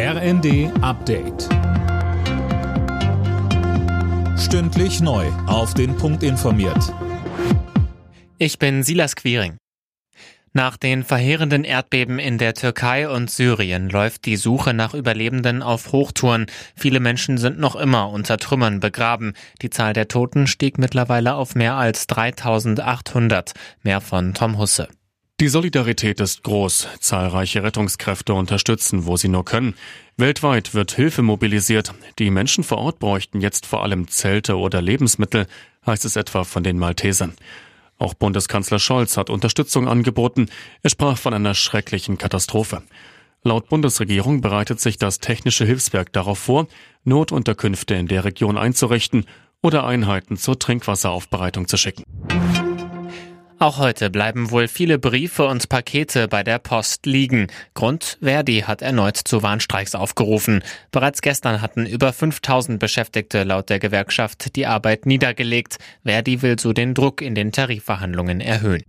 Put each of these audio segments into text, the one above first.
RND Update. Stündlich neu. Auf den Punkt informiert. Ich bin Silas Quiring. Nach den verheerenden Erdbeben in der Türkei und Syrien läuft die Suche nach Überlebenden auf Hochtouren. Viele Menschen sind noch immer unter Trümmern begraben. Die Zahl der Toten stieg mittlerweile auf mehr als 3800. Mehr von Tom Husse. Die Solidarität ist groß. Zahlreiche Rettungskräfte unterstützen, wo sie nur können. Weltweit wird Hilfe mobilisiert. Die Menschen vor Ort bräuchten jetzt vor allem Zelte oder Lebensmittel, heißt es etwa von den Maltesern. Auch Bundeskanzler Scholz hat Unterstützung angeboten. Er sprach von einer schrecklichen Katastrophe. Laut Bundesregierung bereitet sich das Technische Hilfswerk darauf vor, Notunterkünfte in der Region einzurichten oder Einheiten zur Trinkwasseraufbereitung zu schicken. Auch heute bleiben wohl viele Briefe und Pakete bei der Post liegen. Grund, Verdi hat erneut zu Warnstreiks aufgerufen. Bereits gestern hatten über 5000 Beschäftigte laut der Gewerkschaft die Arbeit niedergelegt. Verdi will so den Druck in den Tarifverhandlungen erhöhen.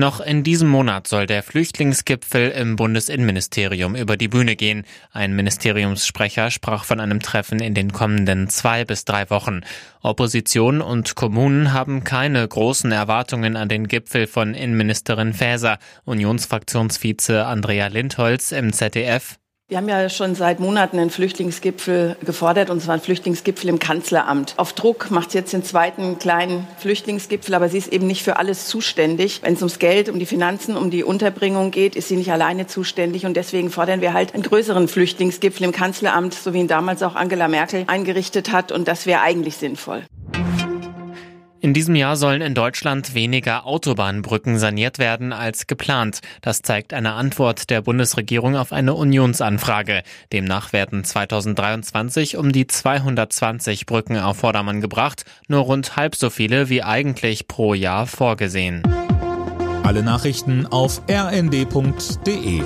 Noch in diesem Monat soll der Flüchtlingsgipfel im Bundesinnenministerium über die Bühne gehen. Ein Ministeriumssprecher sprach von einem Treffen in den kommenden zwei bis drei Wochen. Opposition und Kommunen haben keine großen Erwartungen an den Gipfel von Innenministerin Faeser. Unionsfraktionsvize Andrea Lindholz im ZDF. Wir haben ja schon seit Monaten einen Flüchtlingsgipfel gefordert, und zwar einen Flüchtlingsgipfel im Kanzleramt. Auf Druck macht sie jetzt den zweiten kleinen Flüchtlingsgipfel, aber sie ist eben nicht für alles zuständig. Wenn es ums Geld, um die Finanzen, um die Unterbringung geht, ist sie nicht alleine zuständig. Und deswegen fordern wir halt einen größeren Flüchtlingsgipfel im Kanzleramt, so wie ihn damals auch Angela Merkel eingerichtet hat. Und das wäre eigentlich sinnvoll. In diesem Jahr sollen in Deutschland weniger Autobahnbrücken saniert werden als geplant. Das zeigt eine Antwort der Bundesregierung auf eine Unionsanfrage. Demnach werden 2023 um die 220 Brücken auf Vordermann gebracht, nur rund halb so viele wie eigentlich pro Jahr vorgesehen. Alle Nachrichten auf rnd.de